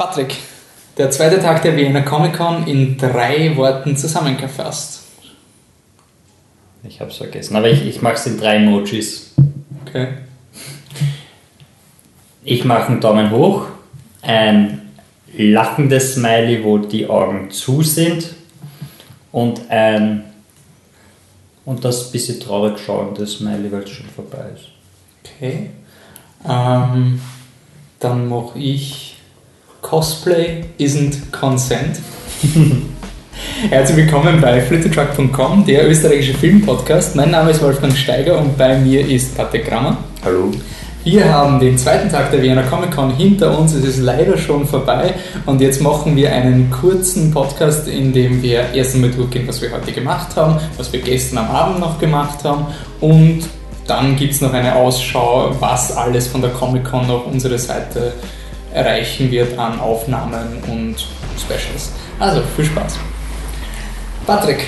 Patrick, der zweite Tag der Wiener Comic Con in drei Worten zusammengefasst. Ich hab's vergessen, aber ich, ich mache es in drei Emojis. Okay. Ich mache einen Daumen hoch, ein lachendes Smiley, wo die Augen zu sind und ein und das bisschen traurig schauende Smiley, weil es schon vorbei ist. Okay. Ähm, dann mache ich Cosplay isn't consent. Herzlich willkommen bei flittertruck.com, der österreichische Filmpodcast. Mein Name ist Wolfgang Steiger und bei mir ist Patrick Grammer. Hallo. Wir haben den zweiten Tag der Vienna Comic Con hinter uns. Es ist leider schon vorbei und jetzt machen wir einen kurzen Podcast, in dem wir erst einmal durchgehen, was wir heute gemacht haben, was wir gestern am Abend noch gemacht haben und dann gibt es noch eine Ausschau, was alles von der Comic Con auf unsere Seite erreichen wird an Aufnahmen und Specials. Also viel Spaß. Patrick,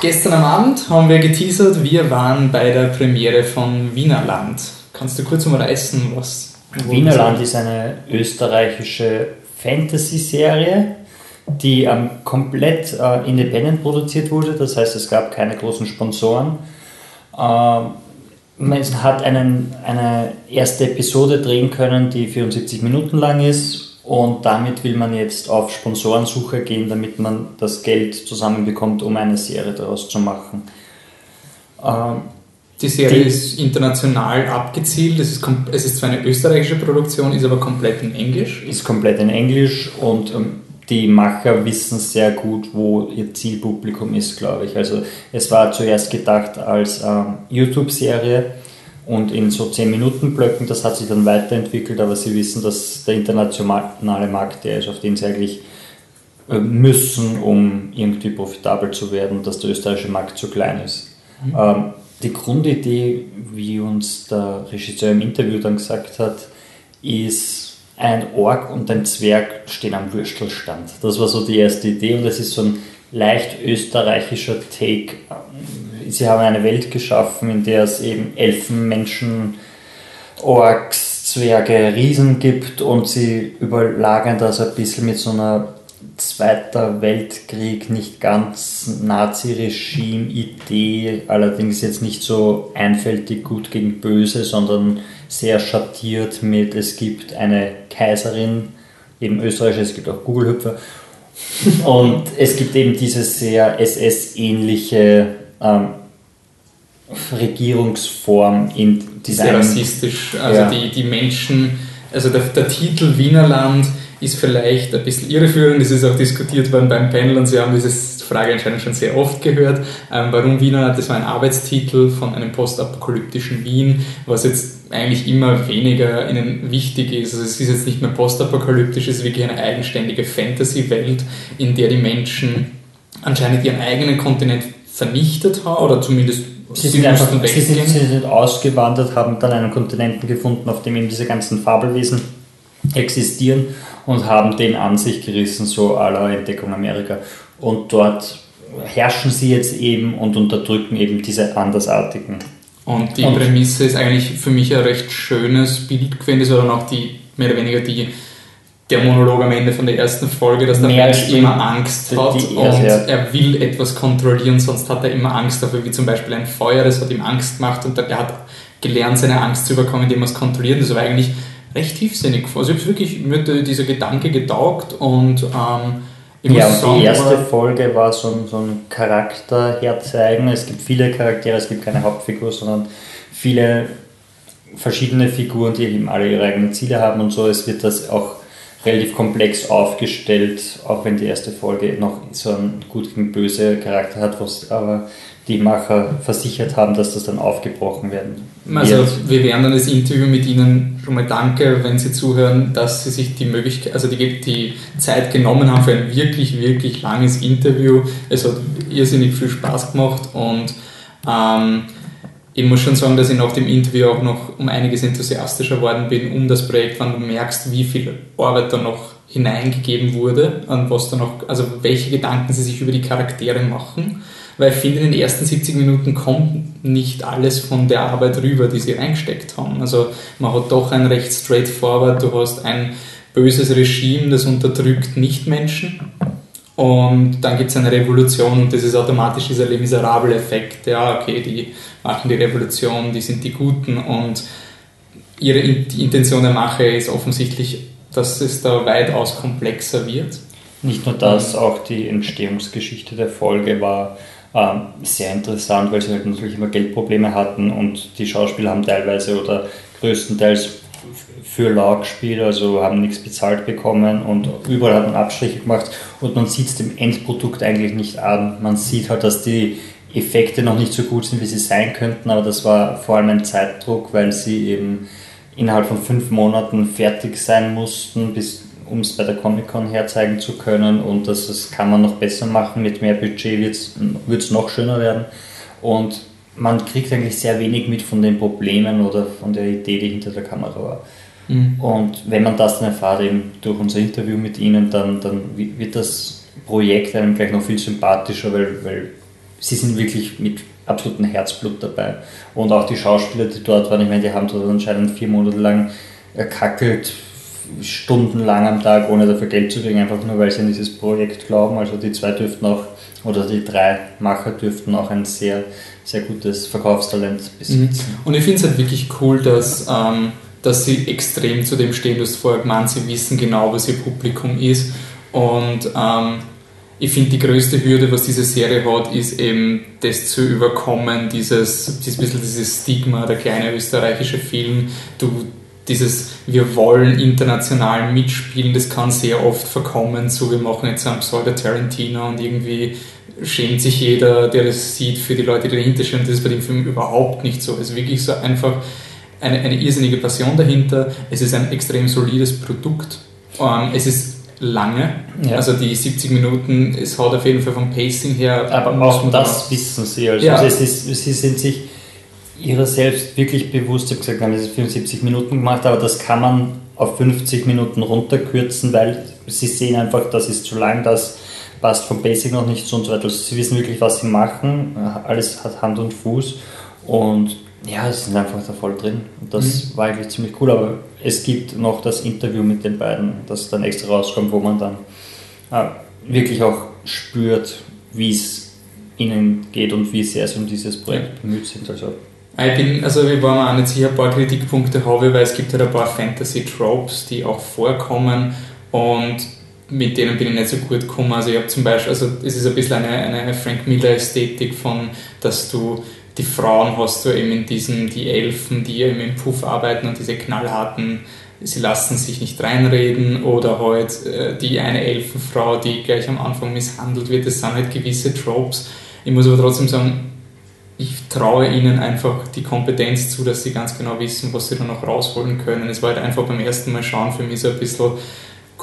gestern am Abend haben wir geteasert, wir waren bei der Premiere von Wienerland. Kannst du kurz umreißen, was. Wienerland ist eine österreichische Fantasy-Serie, die ähm, komplett äh, independent produziert wurde. Das heißt, es gab keine großen Sponsoren. Ähm, man hat einen, eine erste Episode drehen können, die 74 Minuten lang ist. Und damit will man jetzt auf Sponsorensuche gehen, damit man das Geld zusammenbekommt, um eine Serie daraus zu machen. Ähm, die Serie die, ist international abgezielt. Es ist, es ist zwar eine österreichische Produktion, ist aber komplett in Englisch. Ist komplett in Englisch und ähm, die Macher wissen sehr gut, wo ihr Zielpublikum ist, glaube ich. Also es war zuerst gedacht als ähm, YouTube-Serie und in so 10 Minuten Blöcken, das hat sich dann weiterentwickelt, aber sie wissen, dass der internationale Markt der ist, auf den sie eigentlich äh, müssen, um irgendwie profitabel zu werden, dass der österreichische Markt zu klein ist. Mhm. Ähm, die Grundidee, wie uns der Regisseur im Interview dann gesagt hat, ist ein Ork und ein Zwerg stehen am Würstelstand. Das war so die erste Idee und das ist so ein leicht österreichischer Take. Sie haben eine Welt geschaffen, in der es eben Elfen, Menschen, Orks, Zwerge, Riesen gibt und sie überlagern das ein bisschen mit so einer Zweiter Weltkrieg, nicht ganz Nazi-Regime-Idee, allerdings jetzt nicht so einfältig gut gegen böse, sondern sehr schattiert mit, es gibt eine Kaiserin, eben Österreich, es gibt auch Google-Hüpfer, und es gibt eben diese sehr SS-ähnliche ähm, Regierungsform in dieser. Sehr rassistisch, also ja. die, die Menschen, also der, der Titel Wienerland ist vielleicht ein bisschen irreführend, das ist auch diskutiert worden beim Panel und Sie haben diese Frage anscheinend schon sehr oft gehört. Ähm, warum Wiener? Das war ein Arbeitstitel von einem postapokalyptischen Wien, was jetzt eigentlich immer weniger ihnen wichtig ist. Also es ist jetzt nicht mehr postapokalyptisch, es ist wirklich eine eigenständige Fantasy-Welt, in der die Menschen anscheinend ihren eigenen Kontinent vernichtet haben oder zumindest Sie sind, einfach, sie, sind, sie sind ausgewandert, haben dann einen Kontinenten gefunden, auf dem eben diese ganzen Fabelwesen existieren und haben den an sich gerissen, so aller Entdeckung Amerika. Und dort herrschen sie jetzt eben und unterdrücken eben diese Andersartigen. Und die und Prämisse ist eigentlich für mich ein recht schönes Bild gewesen, das war dann auch die, mehr oder weniger die, der Monolog am Ende von der ersten Folge, dass der Mensch immer Angst hat die, die, und ja. er will etwas kontrollieren, sonst hat er immer Angst dafür, wie zum Beispiel ein Feuer, das hat ihm Angst gemacht und er hat gelernt, seine Angst zu überkommen, indem er es kontrolliert. Das war eigentlich recht tiefsinnig. Also ich habe wirklich, mir dieser Gedanke getaugt und ähm, ich ja, und sagen, die erste Folge war so ein, so ein Charakter herzeigen. Es gibt viele Charaktere, es gibt keine Hauptfigur, sondern viele verschiedene Figuren, die eben alle ihre eigenen Ziele haben und so. Es wird das auch relativ komplex aufgestellt, auch wenn die erste Folge noch so einen gut gegen böse Charakter hat, was aber die Macher versichert haben, dass das dann aufgebrochen werden wird. Also wir werden dann das Interview mit Ihnen schon mal danke, wenn Sie zuhören, dass Sie sich die Möglichkeit, also die, die Zeit genommen haben für ein wirklich, wirklich langes Interview. Es hat irrsinnig viel Spaß gemacht und ähm, ich muss schon sagen, dass ich nach dem Interview auch noch um einiges enthusiastischer geworden bin um das Projekt, wenn du merkst, wie viel Arbeit da noch hineingegeben wurde, an was da noch, also welche Gedanken sie sich über die Charaktere machen weil ich finde, in den ersten 70 Minuten kommt nicht alles von der Arbeit rüber, die sie reingesteckt haben. Also man hat doch ein recht straightforward, du hast ein böses Regime, das unterdrückt Nichtmenschen und dann gibt es eine Revolution und das ist automatisch dieser Les Miserables-Effekt. Ja, okay, die machen die Revolution, die sind die Guten und ihre Intention der Mache ist offensichtlich, dass es da weitaus komplexer wird. Nicht nur das, auch die Entstehungsgeschichte der Folge war sehr interessant, weil sie halt natürlich immer Geldprobleme hatten und die Schauspieler haben teilweise oder größtenteils für lau gespielt, also haben nichts bezahlt bekommen und überall hat man Abstriche gemacht und man sieht es dem Endprodukt eigentlich nicht an. Man sieht halt, dass die Effekte noch nicht so gut sind, wie sie sein könnten, aber das war vor allem ein Zeitdruck, weil sie eben innerhalb von fünf Monaten fertig sein mussten, um es bei der Comic-Con herzeigen zu können und das, das kann man noch besser machen, mit mehr Budget wird es noch schöner werden und man kriegt eigentlich sehr wenig mit von den Problemen oder von der Idee, die hinter der Kamera war. Mhm. Und wenn man das dann erfahrt, eben durch unser Interview mit Ihnen, dann, dann wird das Projekt einem gleich noch viel sympathischer, weil, weil Sie sind wirklich mit absolutem Herzblut dabei. Und auch die Schauspieler, die dort waren, ich meine, die haben dort anscheinend vier Monate lang erkackelt, stundenlang am Tag, ohne dafür Geld zu kriegen, einfach nur weil sie an dieses Projekt glauben. Also die zwei dürften auch, oder die drei Macher dürften auch ein sehr, sehr gutes Verkaufstalent besitzen. Mhm. Und ich finde es halt wirklich cool, dass ähm, dass sie extrem zu dem stehen, du hast vorher gemeint, sie wissen genau, was ihr Publikum ist. Und ähm, ich finde, die größte Hürde, was diese Serie hat, ist eben das zu überkommen, dieses, dieses bisschen dieses Stigma, der kleine österreichische Film, du, dieses, wir wollen international mitspielen, das kann sehr oft verkommen, so wir machen jetzt einen Pseudo Tarantino und irgendwie schämt sich jeder, der das sieht, für die Leute, die dahinter stehen. Das ist bei dem Film überhaupt nicht so. Es ist wirklich so einfach eine, eine irrsinnige Passion dahinter. Es ist ein extrem solides Produkt. Ähm, es ist lange, ja. also die 70 Minuten, es hat auf jeden Fall vom Pacing her. Aber auch das wissen Sie. Also ja. es ist, Sie sind sich ihrer selbst wirklich bewusst, ich habe gesagt, haben es 75 Minuten gemacht, aber das kann man auf 50 Minuten runterkürzen, weil sie sehen einfach, das ist zu lang, das passt vom Basic noch nicht so und so weiter. Also sie wissen wirklich, was sie machen, alles hat Hand und Fuß und ja, sie sind einfach da voll drin. Und das mhm. war eigentlich ziemlich cool. Aber es gibt noch das Interview mit den beiden, das dann extra rauskommt, wo man dann äh, wirklich auch spürt, wie es ihnen geht und wie sehr sie um dieses Projekt bemüht sind. Also, ich bin, also wir waren auch nicht sicher, ein paar Kritikpunkte habe, weil es gibt halt ein paar Fantasy-Tropes, die auch vorkommen und mit denen bin ich nicht so gut gekommen. Also ich habe zum Beispiel, also es ist ein bisschen eine, eine Frank Miller-Ästhetik von, dass du die Frauen hast du eben in diesen, die Elfen, die eben im Puff arbeiten und diese knallharten, sie lassen sich nicht reinreden oder halt äh, die eine Elfenfrau, die gleich am Anfang misshandelt wird, das sind halt gewisse Tropes. Ich muss aber trotzdem sagen, ich traue ihnen einfach die Kompetenz zu, dass sie ganz genau wissen, was sie da noch rausholen können. Es war halt einfach beim ersten Mal schauen für mich so ein bisschen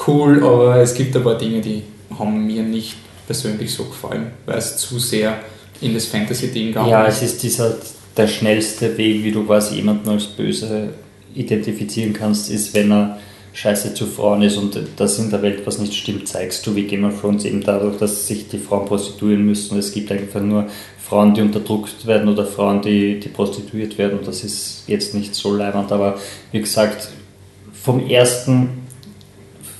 cool, aber es gibt ein paar Dinge, die haben mir nicht persönlich so gefallen, weil es zu sehr in das Fantasy-Ding gegangen Ja, es ist dieser, der schnellste Weg, wie du quasi jemanden als böse identifizieren kannst, ist, wenn er scheiße zu Frauen ist und das in der Welt was nicht stimmt, zeigst du wie Game of Thrones eben dadurch, dass sich die Frauen prostituieren müssen. Es gibt einfach nur Frauen, die unterdrückt werden oder Frauen, die, die prostituiert werden und das ist jetzt nicht so leibend, aber wie gesagt, vom ersten,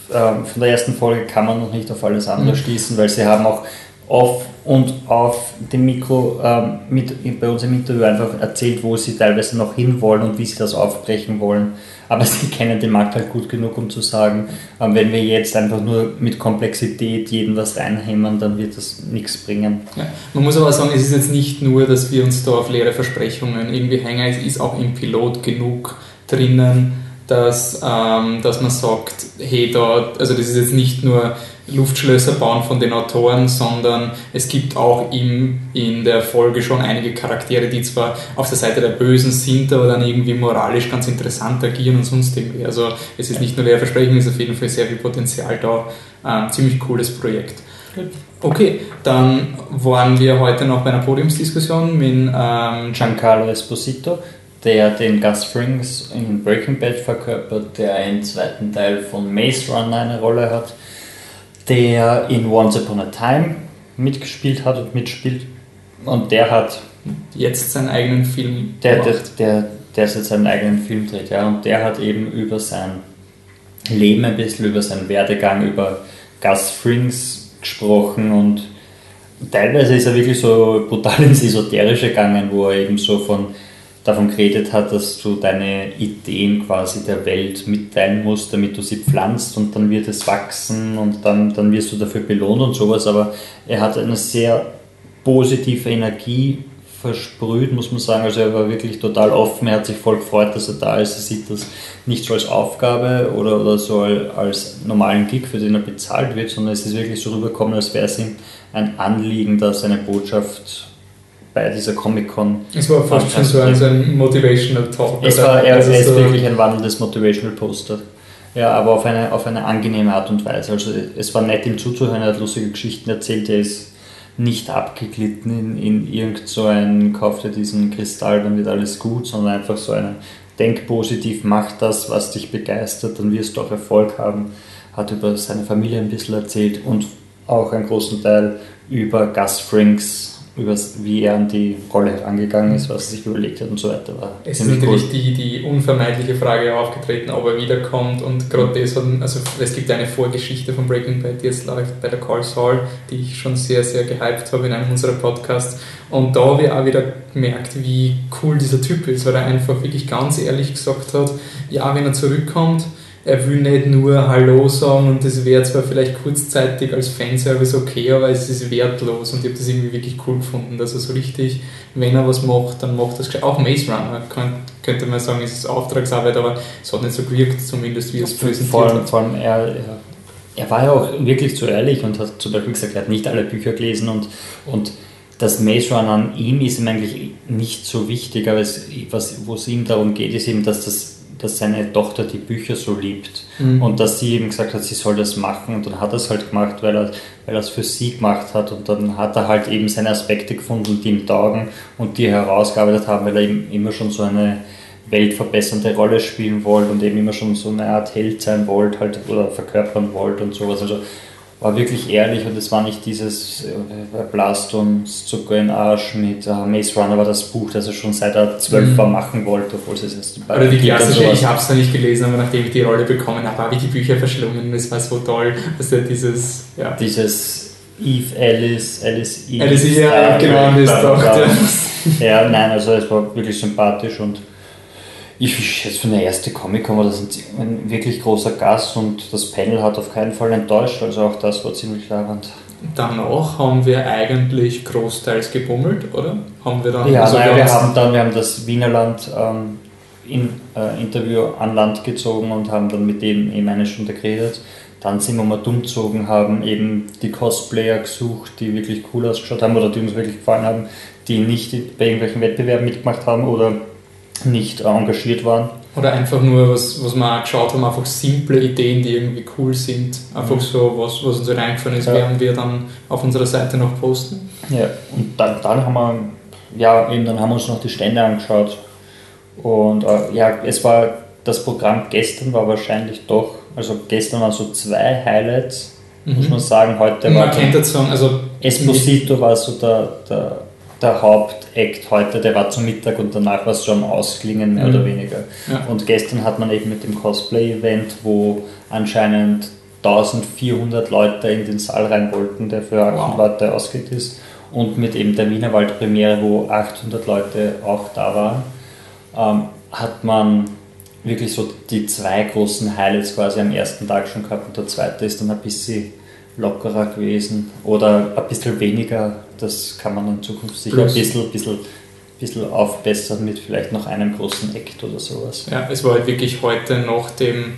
äh, von der ersten Folge kann man noch nicht auf alles andere mhm. schließen, weil sie haben auch auf und auf dem Mikro ähm, mit, bei uns im Interview einfach erzählt, wo sie teilweise noch hinwollen und wie sie das aufbrechen wollen. Aber sie kennen den Markt halt gut genug, um zu sagen, ähm, wenn wir jetzt einfach nur mit Komplexität jeden was reinhämmern, dann wird das nichts bringen. Ja. Man muss aber sagen, es ist jetzt nicht nur, dass wir uns da auf leere Versprechungen irgendwie hängen, es ist auch im Pilot genug drinnen, dass, ähm, dass man sagt, hey, da, also das ist jetzt nicht nur Luftschlösser bauen von den Autoren, sondern es gibt auch im, in der Folge schon einige Charaktere, die zwar auf der Seite der Bösen sind, aber dann irgendwie moralisch ganz interessant agieren und sonst irgendwie. Also es ist nicht nur Lehrversprechen, es ist auf jeden Fall sehr viel Potenzial da. Ähm, ziemlich cooles Projekt. Okay, dann waren wir heute noch bei einer Podiumsdiskussion mit ähm, Giancarlo Esposito, der den Gus Frings in Breaking Bad verkörpert, der im zweiten Teil von Maze Runner eine Rolle hat der in Once Upon a Time mitgespielt hat und mitspielt Und der hat jetzt seinen eigenen Film der, der, der, der jetzt seinen eigenen Film dreht, ja. Und der hat eben über sein Leben ein bisschen, über seinen Werdegang, über Gus Frings gesprochen und teilweise ist er wirklich so brutal ins Esoterische gegangen, wo er eben so von davon geredet hat, dass du deine Ideen quasi der Welt mitteilen musst, damit du sie pflanzt und dann wird es wachsen und dann, dann wirst du dafür belohnt und sowas. Aber er hat eine sehr positive Energie versprüht, muss man sagen. Also er war wirklich total offen, er hat sich voll gefreut, dass er da ist. Er sieht das nicht so als Aufgabe oder, oder so als normalen Gig, für den er bezahlt wird, sondern es ist wirklich so rübergekommen, als wäre es ihm ein Anliegen, dass seine Botschaft bei dieser Comic-Con. Es war fast schon so ein, Motivational Talk. Es war, er, also ist so wirklich ein wandelndes Motivational Poster. Ja, aber auf eine, auf eine angenehme Art und Weise. Also es war nett ihm zuzuhören, er hat lustige Geschichten erzählt, er ist nicht abgeglitten in, in irgend so ein, kauf dir diesen Kristall, dann wird alles gut, sondern einfach so ein Denk positiv, mach das, was dich begeistert, dann wirst du auch Erfolg haben. Hat über seine Familie ein bisschen erzählt und auch einen großen Teil über Gus Frings über wie er an die Rolle herangegangen ist, was er sich überlegt hat und so weiter. War es ist natürlich cool. die, die unvermeidliche Frage aufgetreten, ob er wiederkommt und gerade das hat, also es gibt eine Vorgeschichte von Breaking Bad, die jetzt läuft bei der Call Saul, die ich schon sehr, sehr gehypt habe in einem unserer Podcasts und da habe ich auch wieder gemerkt, wie cool dieser Typ ist, weil er einfach wirklich ganz ehrlich gesagt hat, ja, wenn er zurückkommt, er will nicht nur Hallo sagen und das wäre zwar vielleicht kurzzeitig als Fanservice okay, aber es ist wertlos und ich habe das irgendwie wirklich cool gefunden, dass er so richtig, wenn er was macht, dann macht das auch Maze Runner, könnte man sagen, es ist Auftragsarbeit, aber es hat nicht so gewirkt, zumindest wie es präsentiert vor allem, hat. Vor allem er, er, er war ja auch wirklich zu ehrlich und hat zum Beispiel gesagt, er hat nicht alle Bücher gelesen und, und das Maze Runner an ihm ist ihm eigentlich nicht so wichtig, aber es, was, wo es ihm darum geht, ist eben, dass das dass seine Tochter die Bücher so liebt mhm. und dass sie eben gesagt hat, sie soll das machen und dann hat er es halt gemacht, weil er, weil er es für sie gemacht hat und dann hat er halt eben seine Aspekte gefunden, die ihm taugen und die er herausgearbeitet haben, weil er eben immer schon so eine weltverbessernde Rolle spielen wollte und eben immer schon so eine Art Held sein wollte halt, oder verkörpern wollte und sowas. Also war wirklich ehrlich und es war nicht dieses äh, Blast uns Zucker in Arsch mit äh, Maze Runner war das Buch, das er schon seit er zwölf mhm. war machen wollte, obwohl es erst bei Oder die klassische, ich habe es noch nicht gelesen, aber nachdem ich die Rolle bekommen habe, habe ich die Bücher verschlungen und es war so toll, dass er dieses, ja. Dieses Eve Alice, Alice Eve. Alice, ja, genau, das doch. Ja, nein, also es war wirklich sympathisch und ich schätze, für eine erste Comic-Con war das ein, wirklich großer Gast und das Panel hat auf keinen Fall enttäuscht, also auch das war ziemlich leibend. Danach haben wir eigentlich großteils gebummelt, oder? Haben wir dann, ja, also nein, wir, haben dann wir haben das Wienerland ähm, in, äh, Interview an Land gezogen und haben dann mit dem eben eine Stunde geredet. Dann sind wir mal dumm gezogen, haben eben die Cosplayer gesucht, die wirklich cool ausgeschaut haben oder die uns wirklich gefallen haben, die nicht bei irgendwelchen Wettbewerben mitgemacht haben oder nicht engagiert waren. Oder einfach nur, was, was wir auch geschaut haben, einfach simple Ideen, die irgendwie cool sind. Einfach mhm. so, was, was uns reingefallen ist, ja. werden wir dann auf unserer Seite noch posten. Ja, und dann, dann haben wir, ja, eben dann haben wir uns noch die Stände angeschaut. Und äh, ja, es war, das Programm gestern war wahrscheinlich doch, also gestern waren so zwei Highlights, mhm. muss man sagen. Heute man war. Man kennt das Song, also. Esposito war so der, der der Hauptakt heute, der war zum Mittag und danach war es schon Ausklingen, mehr mhm. oder weniger. Ja. Und gestern hat man eben mit dem Cosplay-Event, wo anscheinend 1400 Leute in den Saal rein wollten, der für 800 wow. Leute ausgelegt ist, und mit eben der Wienerwald-Premiere, wo 800 Leute auch da waren, ähm, hat man wirklich so die zwei großen Highlights quasi am ersten Tag schon gehabt und der zweite ist dann ein bisschen lockerer gewesen oder ein bisschen weniger. Das kann man in Zukunft sicher Plus. ein bisschen, bisschen, bisschen aufbessern mit vielleicht noch einem großen Act oder sowas. Ja, es war halt wirklich heute nach dem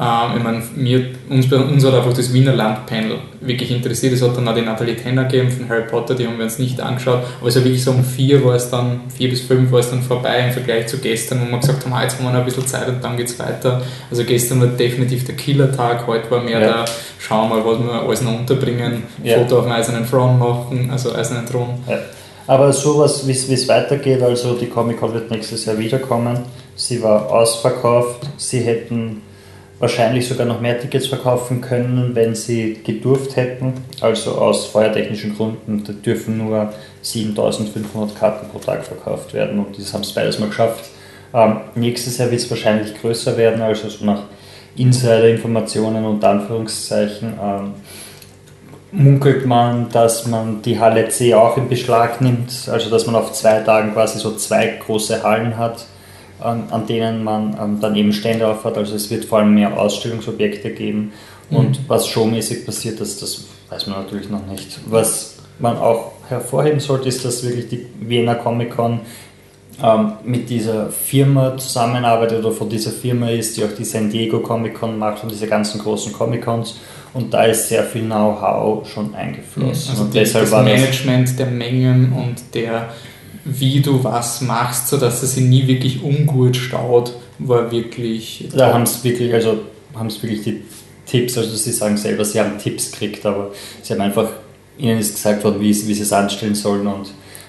ähm, ich meine, mir, uns, uns hat einfach das Wiener Landpanel wirklich interessiert. Es hat dann auch die Natalie Tenner gegeben von Harry Potter, die haben wir uns nicht angeschaut. Aber es war wirklich so um vier war es dann, vier bis fünf war es dann vorbei im Vergleich zu gestern, wo wir gesagt haben, ah, jetzt haben wir noch ein bisschen Zeit und dann geht es weiter. Also gestern war definitiv der Killer-Tag, heute war mehr ja. der, schauen wir mal, was wir alles noch unterbringen, ja. Foto auf dem eisernen Thron machen, also eisernen Thron. Ja. Aber sowas, wie es weitergeht, also die Comic-Con wird nächstes Jahr wiederkommen. Sie war ausverkauft, sie hätten wahrscheinlich sogar noch mehr Tickets verkaufen können, wenn sie gedurft hätten. Also aus feuertechnischen Gründen dürfen nur 7500 Karten pro Tag verkauft werden und das haben es beides mal geschafft. Ähm, nächstes Jahr wird es wahrscheinlich größer werden, also so nach Insider-Informationen und Anführungszeichen. Ähm, munkelt man, dass man die Halle C auch in Beschlag nimmt, also dass man auf zwei Tagen quasi so zwei große Hallen hat, an, an denen man ähm, dann eben Stände aufhat. Also es wird vor allem mehr Ausstellungsobjekte geben. Mhm. Und was showmäßig passiert, das, das weiß man natürlich noch nicht. Was man auch hervorheben sollte, ist, dass wirklich die Wiener Comic Con ähm, mit dieser Firma zusammenarbeitet oder von dieser Firma ist, die auch die San Diego Comic Con macht und diese ganzen großen Comic Cons und da ist sehr viel Know-how schon eingeflossen. Also und die, deshalb das Management der Mengen und der, wie du was machst, sodass es sich nie wirklich ungut staut, war wirklich. Da haben es wirklich, also haben es wirklich die Tipps, also sie sagen selber, sie haben Tipps gekriegt, aber sie haben einfach, ihnen ist gesagt worden, wie, wie sie es anstellen sollen und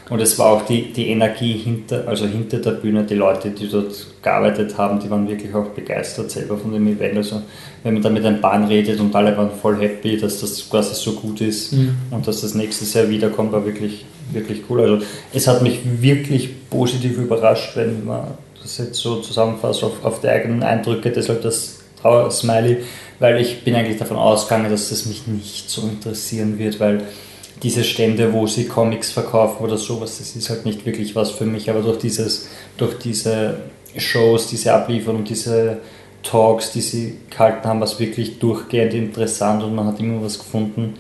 und es war auch die, die Energie hinter, also hinter der Bühne, die Leute, die dort gearbeitet haben, die waren wirklich auch begeistert selber von dem Event. Also wenn man da mit ein Bahn redet und alle waren voll happy, dass das quasi so gut ist mhm. und dass das nächstes Jahr wiederkommt, war wirklich, wirklich cool. Also es hat mich wirklich positiv überrascht, wenn man das jetzt so zusammenfasst auf, auf die eigenen Eindrücke, deshalb das Trauer-Smiley, weil ich bin eigentlich davon ausgegangen, dass das mich nicht so interessieren wird, weil diese Stände, wo sie Comics verkaufen oder sowas, das ist halt nicht wirklich was für mich, aber durch, dieses, durch diese Shows, diese abliefern und diese Talks, die sie gehalten haben, war es wirklich durchgehend interessant und man hat immer was gefunden,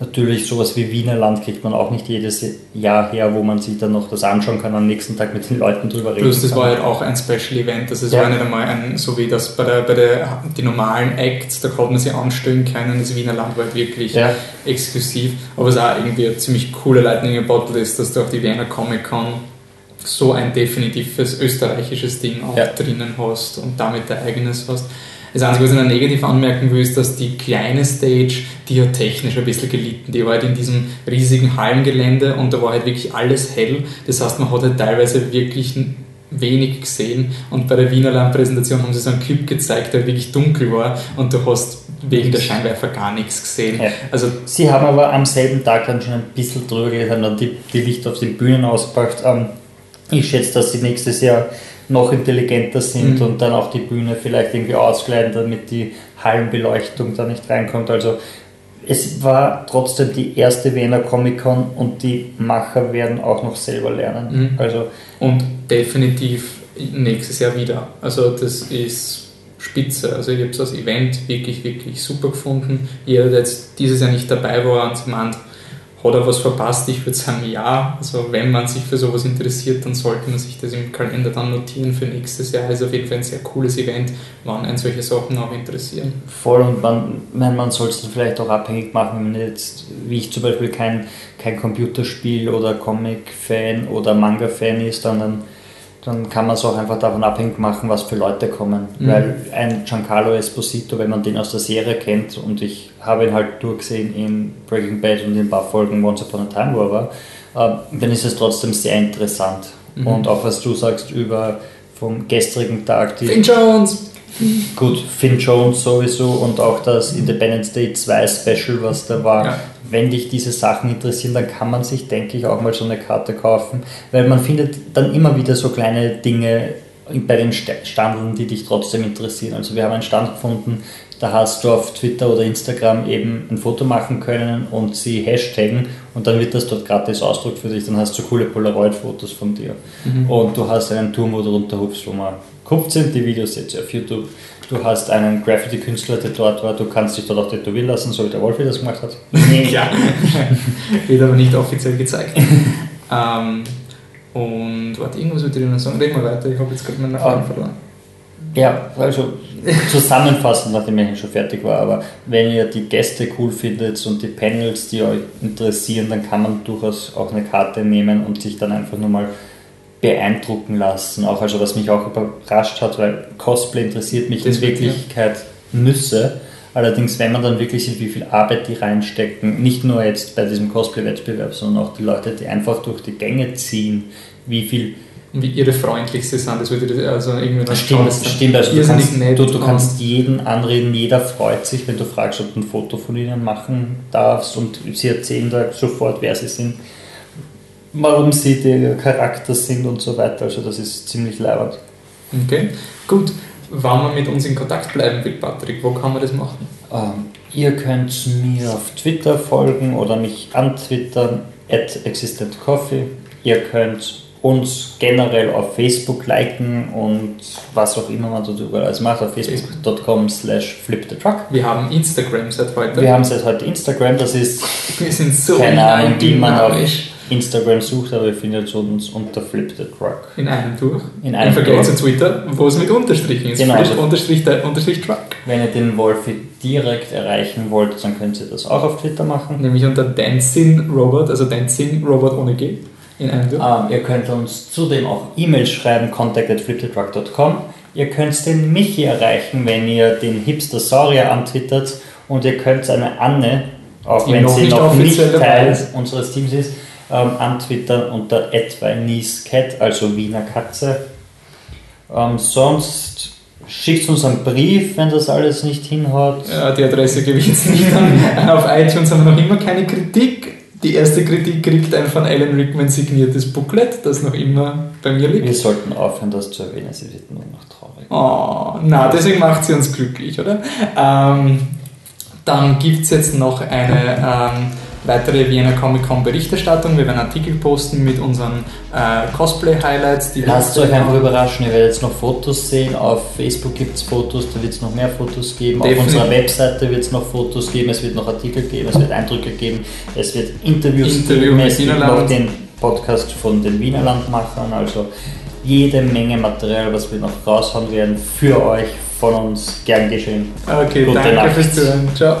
Natürlich sowas wie Wiener Land kriegt man auch nicht jedes Jahr her, wo man sich dann noch das anschauen kann, am nächsten Tag mit den Leuten drüber reden Plus, das kann. war halt auch ein Special Event, also es ja. war nicht einmal ein, so wie das bei der, bei der die normalen Acts, da konnte man sie anstellen können, das Wiener Land war halt wirklich ja. exklusiv, aber es auch irgendwie eine ziemlich coole Lightning Bottle ist, dass du auch die Wiener Comic Con so ein definitives österreichisches Ding auch ja. drinnen hast und damit dein eigenes hast. Das Einzige, was ich noch negativ anmerken will, ist, dass die kleine Stage, die hat technisch ein bisschen gelitten. Die war halt in diesem riesigen Hallengelände und da war halt wirklich alles hell. Das heißt, man hat halt teilweise wirklich wenig gesehen und bei der Wiener Landpräsentation haben sie so einen Clip gezeigt, der wirklich dunkel war und du hast wegen der Scheinwerfer gar nichts gesehen. Ja. Also sie haben aber am selben Tag dann schon ein bisschen drüber geredet, haben dann die, die Lichter auf den Bühnen ausgepackt. Ähm, ich schätze, dass sie nächstes Jahr noch intelligenter sind mhm. und dann auch die Bühne vielleicht irgendwie auskleiden, damit die Hallenbeleuchtung da nicht reinkommt. Also es war trotzdem die erste Wiener Comic-Con und die Macher werden auch noch selber lernen. Mhm. Also und definitiv nächstes Jahr wieder. Also das ist spitze. Also ich habe das Event wirklich, wirklich super gefunden. Jeder, der jetzt dieses Jahr nicht dabei war und meint, hat er was verpasst? Ich würde sagen, ja. Also wenn man sich für sowas interessiert, dann sollte man sich das im Kalender dann notieren für nächstes Jahr. Ist auf jeden Fall ein sehr cooles Event, wann ein solche Sachen auch interessieren. Voll und man, man sollte es vielleicht auch abhängig machen, wenn man jetzt, wie ich zum Beispiel, kein, kein Computerspiel oder Comic-Fan oder Manga-Fan ist, dann, dann dann kann man es auch einfach davon abhängig machen, was für Leute kommen. Mhm. Weil ein Giancarlo Esposito, wenn man den aus der Serie kennt, und ich habe ihn halt durchgesehen in Breaking Bad und in ein paar Folgen Once Upon a Time, wo er war, äh, dann ist es trotzdem sehr interessant. Mhm. Und auch was du sagst über vom gestrigen Tag. Die Finn Jones! Gut, Finn Jones sowieso und auch das Independence Day 2 Special, was da war, ja wenn dich diese Sachen interessieren, dann kann man sich, denke ich, auch mal so eine Karte kaufen, weil man findet dann immer wieder so kleine Dinge bei den Standeln, die dich trotzdem interessieren. Also wir haben einen Stand gefunden, da hast du auf Twitter oder Instagram eben ein Foto machen können und sie hashtaggen und dann wird das dort gratis ausdruckt für dich. Dann hast du coole Polaroid-Fotos von dir. Mhm. Und du hast einen Turm, wo du runterhupfst, wo man kupft sind, die Videos jetzt auf YouTube Du hast einen Graffiti-Künstler, der dort war, du kannst dich dort auch tätowieren lassen, so wie der Wolfi das gemacht hat. Nee. ja, wird aber nicht offiziell gezeigt. ähm, und warte, irgendwas würde ich noch sagen. Reden wir weiter, ich habe jetzt gerade meine Fragen verloren. Ja, also zusammenfassend, nachdem ich schon fertig war, aber wenn ihr die Gäste cool findet und die Panels, die euch interessieren, dann kann man durchaus auch eine Karte nehmen und sich dann einfach nur mal beeindrucken lassen. Auch also was mich auch überrascht hat, weil Cosplay interessiert mich das in Wirklichkeit ja. Nüsse. Allerdings, wenn man dann wirklich sieht, wie viel Arbeit die reinstecken, nicht nur jetzt bei diesem Cosplay-Wettbewerb, sondern auch die Leute, die einfach durch die Gänge ziehen, wie viel wie irre freundlich sie sind. Das würde also irgendwie noch Stimmt, stimmt. Also du kannst, du, du kannst jeden anreden, jeder freut sich, wenn du fragst, ob du ein Foto von ihnen machen darfst und sie erzählen da sofort, wer sie sind, warum sie der Charakter sind und so weiter. Also das ist ziemlich leibend. Okay, gut. Wenn man mit uns in Kontakt bleiben will, Patrick, wo kann man das machen? Ähm, ihr könnt mir auf Twitter folgen oder mich antwittern, at existentcoffee. Ihr könnt uns generell auf Facebook liken und was auch immer man dort überall alles macht, auf facebook.com slash flipthetruck. Wir haben Instagram seit heute. Wir haben seit heute Instagram, das ist Wir sind so keine Ahnung, wie man auf. Instagram sucht, aber ihr findet uns unter flipthetruck. In einem durch. In einem Im Vergleich zu Twitter, wo es mit Unterstrichen ist. Genau, Flip Unterstrich, der Unterstrich Truck. Wenn ihr den Wolfi direkt erreichen wollt, dann könnt ihr das auch auf Twitter machen. Nämlich unter Dancing Robot, also Dancing Robot ohne G. In einem. Ähm, ihr könnt uns zudem auch E-Mails schreiben, contact at flipthetruck.com. Ihr könnt den Michi erreichen, wenn ihr den Hipster Saurier antwittert und ihr könnt eine Anne, auch wenn sie nicht noch nicht Teil unseres Teams ist, ähm, antwittern unter @nicecat, also Wiener Katze. Ähm, sonst schickt uns einen Brief, wenn das alles nicht hinhaut. Ja, die Adresse gebe ich jetzt nicht an. Auf iTunes haben wir noch immer keine Kritik. Die erste Kritik kriegt ein von Alan Rickman signiertes Booklet, das noch immer bei mir liegt. Wir sollten aufhören, das zu erwähnen, sie wird nur noch traurig. Oh, na, deswegen macht sie uns glücklich, oder? Ähm, dann gibt es jetzt noch eine ähm, weitere Vienna Comic Con Berichterstattung. Wir werden Artikel posten mit unseren äh, Cosplay-Highlights. Lasst euch einfach überraschen, ihr werdet jetzt noch Fotos sehen. Auf Facebook gibt es Fotos, da wird es noch mehr Fotos geben. Definitiv. Auf unserer Webseite wird es noch Fotos geben, es wird noch Artikel geben, es wird Eindrücke geben, es wird Interviews Interview geben, es gibt noch den Podcast von den Wienerlandmachern. Also jede Menge Material, was wir noch raushauen werden, für euch, von uns gern geschehen. Okay, Gute danke Nacht. fürs Zuhören. Ciao.